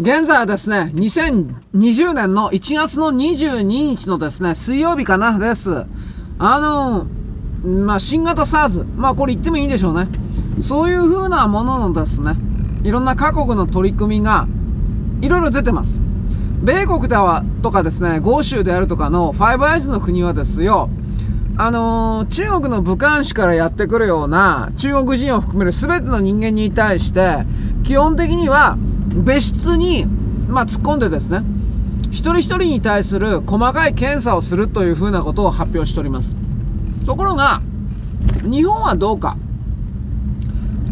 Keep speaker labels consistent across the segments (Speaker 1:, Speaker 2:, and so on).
Speaker 1: 現在はですね、2020年の1月の22日のですね、水曜日かなです。あのまあ、新型 SARS。まあ、これ言ってもいいんでしょうね。そういう風なもののですね、いろんな各国の取り組みが、いろいろ出てます。米国では、とかですね、豪州であるとかのファイブアイズの国はですよ、あのー、中国の武漢市からやってくるような中国人を含める全ての人間に対して、基本的には別室に、まあ、突っ込んでですね、一人一人に対する細かい検査をするというふうなことを発表しております。ところが、日本はどうか。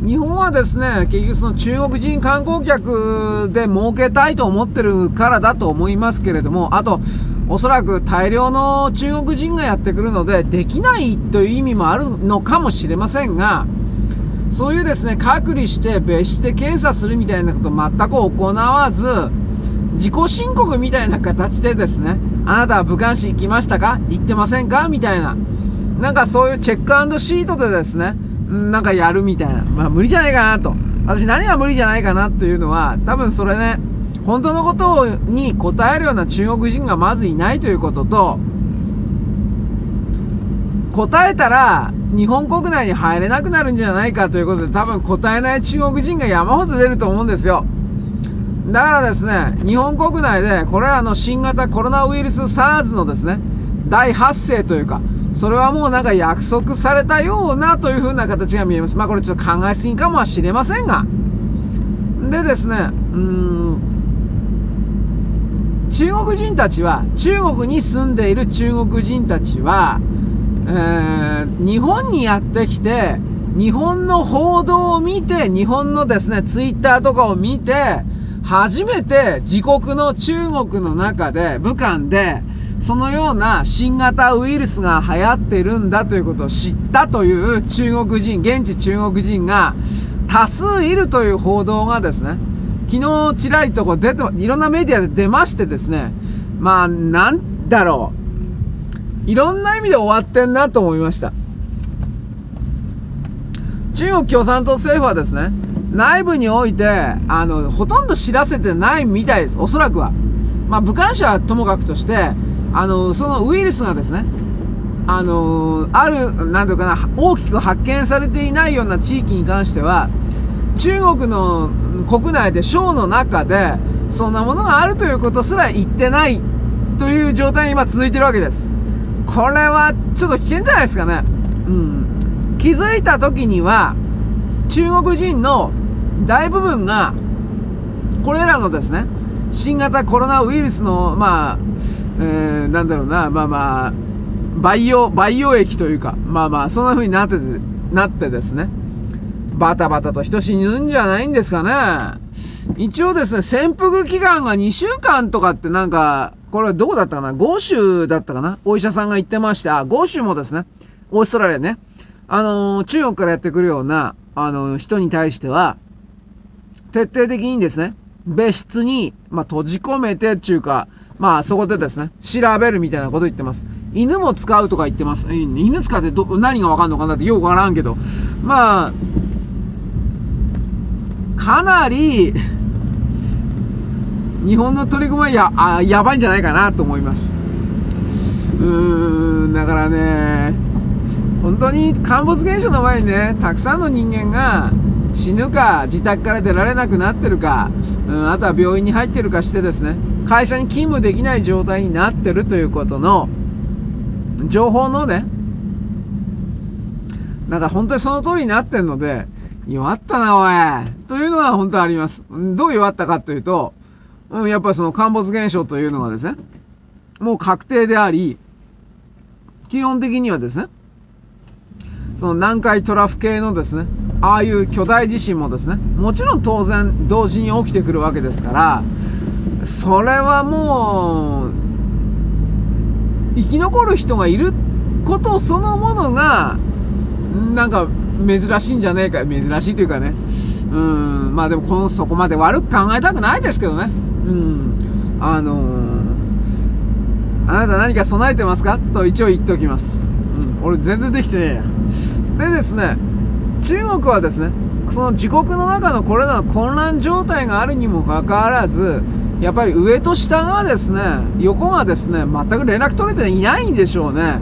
Speaker 1: 日本はですね、結局その中国人観光客で儲けたいと思ってるからだと思いますけれども、あと、おそらく大量の中国人がやってくるので、できないという意味もあるのかもしれませんが、そういうですね、隔離して別室で検査するみたいなこと全く行わず、自己申告みたいな形でですね、あなたは武漢市行きましたか行ってませんか？みたいな。なんかそういうチェックシートでですね、なんかやるみたいな。まあ無理じゃないかなと。私何が無理じゃないかなというのは、多分それね、本当のことに答えるような中国人がまずいないということと、答えたら日本国内に入れなくなるんじゃないかということで多分答えない中国人が山ほど出ると思うんですよ。だからですね、日本国内で、これはあの新型コロナウイルス SARS のですね、大発生というか、それはもうなんか約束されたようなという風な形が見えます。まあこれちょっと考えすぎかもしれませんが。でですね、うん、中国人たちは、中国に住んでいる中国人たちは、えー、日本にやってきて、日本の報道を見て、日本のですね、ツイッターとかを見て、初めて自国の中国の中で、武漢で、そのような新型ウイルスが流行ってるんだということを知ったという中国人、現地中国人が多数いるという報道がですね、昨日ちらりとこう出て、いろんなメディアで出ましてですね、まあ、なんだろう。いろんな意味で終わってんなと思いました。中国共産党政府はですね、内部において、あの、ほとんど知らせてないみたいです。おそらくは。まあ、武漢者はともかくとして、あの、そのウイルスがですね、あの、ある、なんていうかな、大きく発見されていないような地域に関しては、中国の国内で省の中で、そんなものがあるということすら言ってないという状態に今続いてるわけです。これはちょっと危険じゃないですかね。うん。気づいた時には、中国人の大部分が、これらのですね、新型コロナウイルスの、まあ、えー、なんだろうな、まあまあ、培養、培養液というか、まあまあ、そんな風になってて、なってですね、バタバタと人死ぬんじゃないんですかね。一応ですね、潜伏期間が2週間とかってなんか、これどこだったかな？豪州だったかな？お医者さんが言ってまして、あ、豪州もですね、オーストラリアね、あのー、中国からやってくるような、あのー、人に対しては、徹底的にですね、別室に、まあ、閉じ込めてっていうか、まあ、そこでですね、調べるみたいなこと言ってます。犬も使うとか言ってます。犬使ってど、何がわかんのかなってよくわからんけど、まあ、かなり、日本の取り組みはやあやばいんじゃないかなと思います。うーん、だからね、本当に陥没現象の前にね、たくさんの人間が死ぬか、自宅から出られなくなってるか、うん、あとは病院に入ってるかしてですね、会社に勤務できない状態になってるということの、情報のね、なんか本当にその通りになってんので、弱ったな、おい。というのは本当あります。どう弱ったかというと、うん、やっぱりその陥没現象というのがですね、もう確定であり、基本的にはですね、その南海トラフ系のですね、ああいう巨大地震もですね、もちろん当然同時に起きてくるわけですから、それはもう、生き残る人がいることそのものが、なんか珍しいんじゃねえか、珍しいというかね、うん、まあでもこの、そこまで悪く考えたくないですけどね。うん。あのー、あなた何か備えてますか？と一応言っておきます。うん。俺全然できてねえや。でですね、中国はですねその自国の中のこれらの混乱状態があるにもかかわらずやっぱり上と下がですね横がですね全く連絡取れていないんでしょうね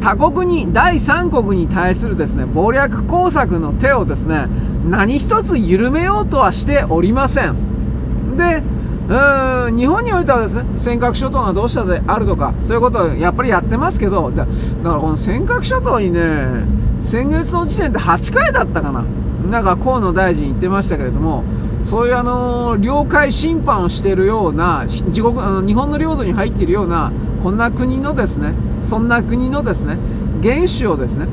Speaker 1: 他国に第三国に対するですね謀略工作の手をですね何一つ緩めようとはしておりませんでうん日本においてはですね尖閣諸島がどうしたであるとかそういうことをやっぱりやってますけどだからこの尖閣諸島にね先月の時点で8回だったかななんか河野大臣言ってましたけれどもそういうあの領海侵犯をしているような自国あの日本の領土に入っているようなこんな国のですねそんな国のですね原資をですね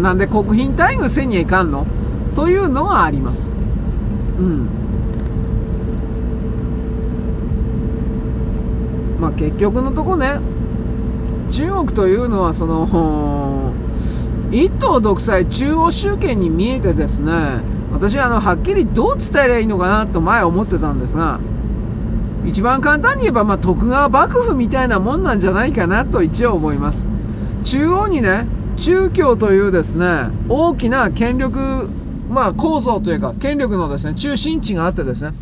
Speaker 1: なんで国賓待遇せにはいかんのというのがあります。うんまあ、結局のとこね。中国というのはその一党独裁中央集権に見えてですね。私はあのはっきりどう伝えればいいのかなと前思ってたんですが一番簡単に言えば、まあ、徳川幕府みたいなもんなんじゃないかなと一応思います。中央にね中共というですね大きな権力、まあ、構造というか権力のですね中心地があってですね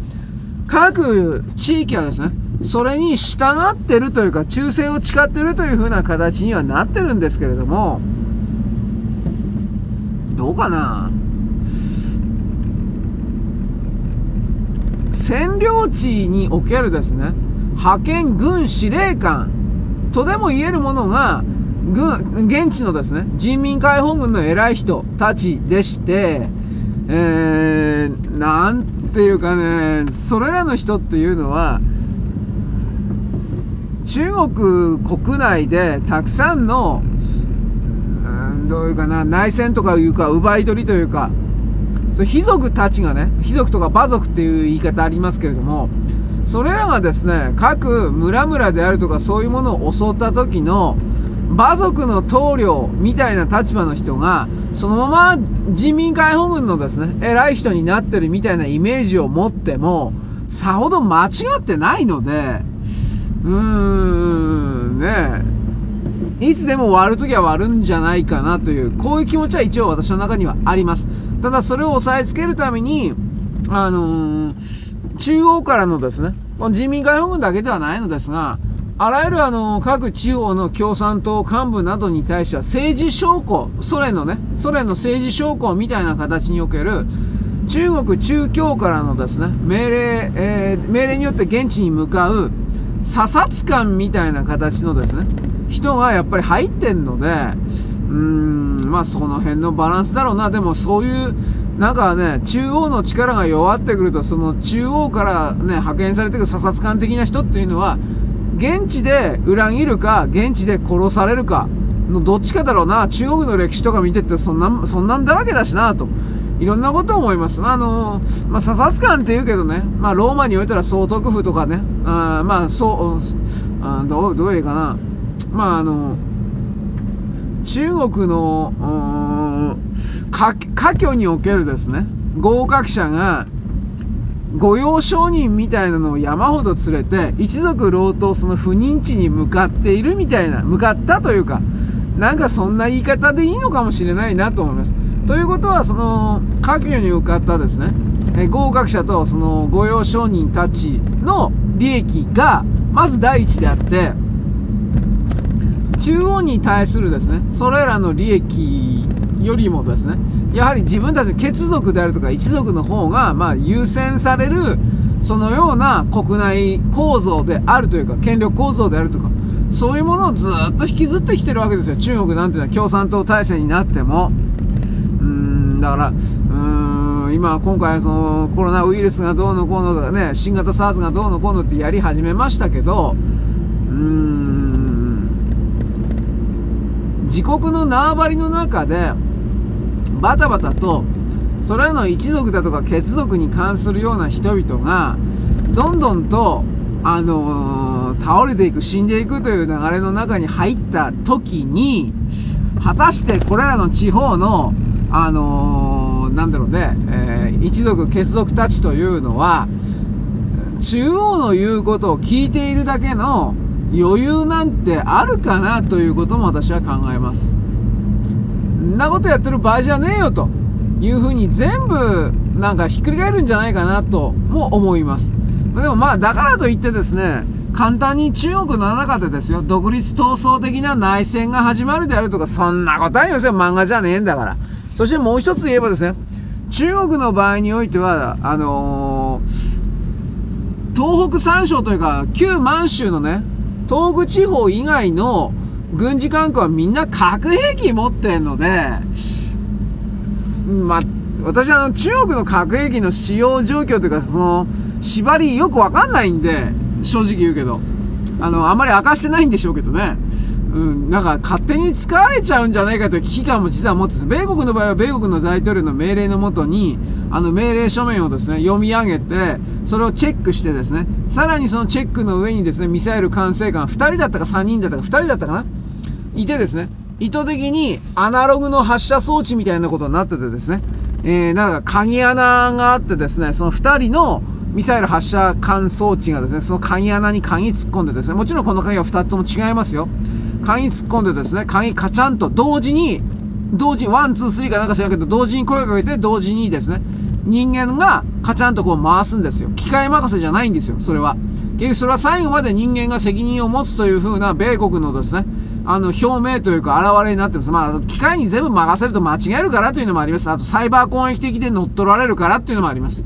Speaker 1: 各地域はですねそれに従ってるというか、忠誠を誓ってるという風な形にはなってるんですけれども、どうかな？占領地におけるですね、派遣軍司令官とでも言えるものが、軍、現地のですね、人民解放軍の偉い人たちでして、えー、なんていうかね、それらの人っていうのは、中国国内でたくさんの、うん、どういうかな、内戦とかいうか、奪い取りというか、そ貴族たちがね、貴族とか馬族っていう言い方ありますけれども、それらがですね、各村々であるとかそういうものを襲った時の、馬族の棟梁みたいな立場の人が、そのまま人民解放軍のですね、偉い人になってるみたいなイメージを持っても、さほど間違ってないので、うーん、ねいつでも割るときは割るんじゃないかなという、こういう気持ちは一応私の中にはあります。ただそれを押さえつけるために、あのー、中央からのですね、人民解放軍だけではないのですが、あらゆるあの、各地方の共産党幹部などに対しては政治証拠、ソ連のね、ソ連の政治証拠みたいな形における、中国中共からのですね、命令、えー、命令によって現地に向かう、査察官みたいな形のですね、人がやっぱり入ってんので、うーん、まあその辺のバランスだろうな。でもそういう、なんかね、中央の力が弱ってくると、その中央からね、派遣されてくる査察官的な人っていうのは、現地で裏切るか、現地で殺されるか、のどっちかだろうな。中国の歴史とか見てって、そんな、そんなんだらけだしな、と。いろんなことを思います。あの、まあ、査察官って言うけどね、まあ、ローマにおいたら総督府とかね、あまあ、そう、あどう、どういうかな。まあ、あの、中国の、家居におけるですね、合格者が、御用商人みたいなのを山ほど連れて、一族老頭その不妊地に向かっているみたいな、向かったというか、なんかそんな言い方でいいのかもしれないなと思います。ということは、その、家業に受かったですね、え合格者とその御用商人たちの利益が、まず第一であって、中央に対するですね、それらの利益よりもですね、やはり自分たちの血族であるとか一族の方が、ま、優先される、そのような国内構造であるというか、権力構造であるとか、そういうものをずっと引きずってきてるわけですよ。中国なんていうのは共産党体制になっても。だから、うーん、今、今回、その、コロナウイルスがどうのこうのとかね、新型 SARS がどうのこうのってやり始めましたけど、うーん、自国の縄張りの中で、バタバタと、それらの一族だとか血族に関するような人々が、どんどんと、あのー、倒れていく、死んでいくという流れの中に入った時に、果たしてこれらの地方のあのー、なんだろうね、えー、一族結族たちというのは、中央の言うことを聞いているだけの余裕なんてあるかなということも私は考えます。んなことやってる場合じゃねえよというふうに全部なんかひっくり返るんじゃないかなとも思います。でもまあだからといってですね、簡単に中国の中でですよ、独立闘争的な内戦が始まるであるとか、そんなことありますよ。漫画じゃねえんだから。そしてもう一つ言えばですね、中国の場合においては、あのー、東北三省というか、旧満州のね、東北地方以外の軍事関係はみんな核兵器持ってんので、ま、私はあの中国の核兵器の使用状況というか、その、縛りよくわかんないんで、正直言うけど。あの、あまり明かしてないんでしょうけどね。うん、なんか勝手に使われちゃうんじゃないかという危機感も実は持ってて、米国の場合は米国の大統領の命令のもとに、あの命令書面をですね、読み上げて、それをチェックしてですね、さらにそのチェックの上にですね、ミサイル管制官2人だったか3人だったか2人だったかな？いてですね、意図的にアナログの発射装置みたいなことになっててですね、えー、なんか鍵穴があってですね、その2人のミサイル発射管装置がですね、その鍵穴に鍵突っ込んでですね、もちろんこの鍵は2つとも違いますよ。鍵突っ込んでですね、鍵カチャンと同時に、同時に、 one、two、three かなんか知らんけど、同時に声をかけて、同時にですね、人間がカチャンとこう回すんですよ。機械任せじゃないんですよ、それは。結局それは最後まで人間が責任を持つという風な米国のですね、あの、表明というか、現れになってます。まあ、機械に全部任せると間違えるからというのもあります。あと、サイバー攻撃的で乗っ取られるからっていうのもあります。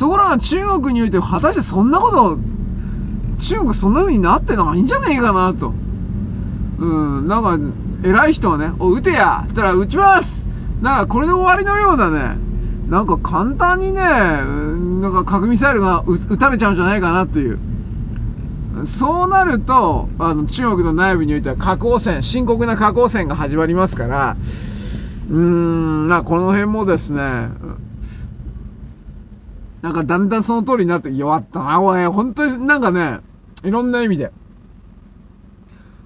Speaker 1: ところが、中国において、果たしてそんなこと、中国そんな風になってないんじゃねえかなと。うん、なんか、偉い人はね、お、撃てやったら、撃ちますなんか、これで終わりのようなね、なんか簡単にね、なんか核ミサイルが撃たれちゃうんじゃないかなという。そうなると、あの、中国の内部においては核汚染、深刻な核汚染が始まりますから、うーん、まあ、この辺もですね、なんかだんだんその通りになって弱ったな、おい。本当になんかね、いろんな意味で。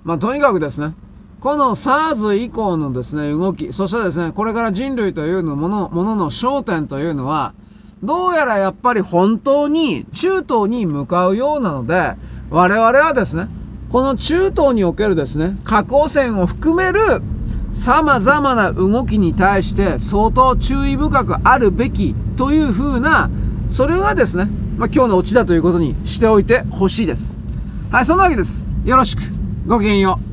Speaker 1: まあ、とにかくですね、この SARS 以降のですね、動き、そしてですね、これから人類というのもの、ものの焦点というのは、どうやらやっぱり本当に中東に向かうようなので、我々はですね、この中東におけるですね、核汚染を含める様々な動きに対して相当注意深くあるべきというふうな、それはですね、まあ、今日のオチだということにしておいてほしいです。はい、そんなわけです。よろしく。ごきげんよう。